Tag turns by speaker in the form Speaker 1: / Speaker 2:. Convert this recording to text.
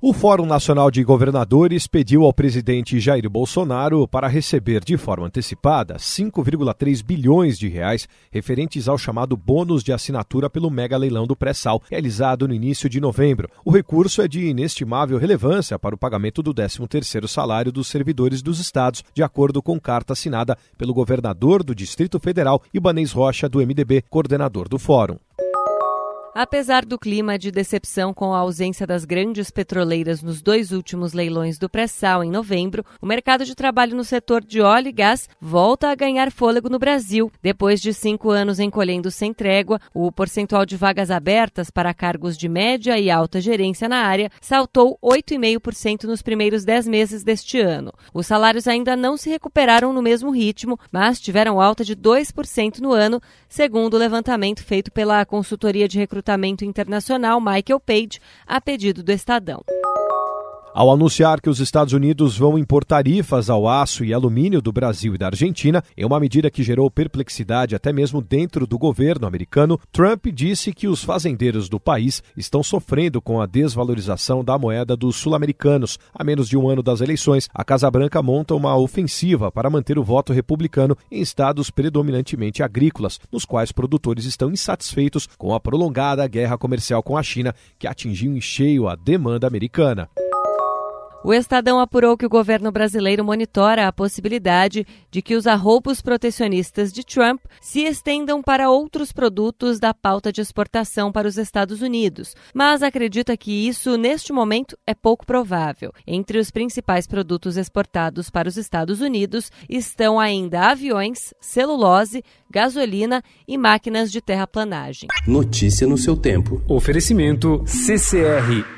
Speaker 1: O Fórum Nacional de Governadores pediu ao presidente Jair Bolsonaro para receber de forma antecipada 5,3 bilhões de reais referentes ao chamado bônus de assinatura pelo mega leilão do pré-sal, realizado no início de novembro. O recurso é de inestimável relevância para o pagamento do 13º salário dos servidores dos estados, de acordo com carta assinada pelo governador do Distrito Federal, Ibanez Rocha, do MDB, coordenador do fórum.
Speaker 2: Apesar do clima de decepção com a ausência das grandes petroleiras nos dois últimos leilões do pré-sal em novembro, o mercado de trabalho no setor de óleo e gás volta a ganhar fôlego no Brasil. Depois de cinco anos encolhendo sem trégua, o percentual de vagas abertas para cargos de média e alta gerência na área saltou 8,5% nos primeiros dez meses deste ano. Os salários ainda não se recuperaram no mesmo ritmo, mas tiveram alta de 2% no ano, segundo o levantamento feito pela consultoria de recrutamento recrutamento internacional Michael Page, a pedido do Estadão.
Speaker 1: Ao anunciar que os Estados Unidos vão impor tarifas ao aço e alumínio do Brasil e da Argentina, em uma medida que gerou perplexidade até mesmo dentro do governo americano, Trump disse que os fazendeiros do país estão sofrendo com a desvalorização da moeda dos sul-americanos. A menos de um ano das eleições, a Casa Branca monta uma ofensiva para manter o voto republicano em estados predominantemente agrícolas, nos quais produtores estão insatisfeitos com a prolongada guerra comercial com a China, que atingiu em cheio a demanda americana.
Speaker 2: O Estadão apurou que o governo brasileiro monitora a possibilidade de que os arroubos protecionistas de Trump se estendam para outros produtos da pauta de exportação para os Estados Unidos, mas acredita que isso, neste momento, é pouco provável. Entre os principais produtos exportados para os Estados Unidos estão ainda aviões, celulose, gasolina e máquinas de terraplanagem.
Speaker 3: Notícia no seu tempo.
Speaker 4: Oferecimento CCR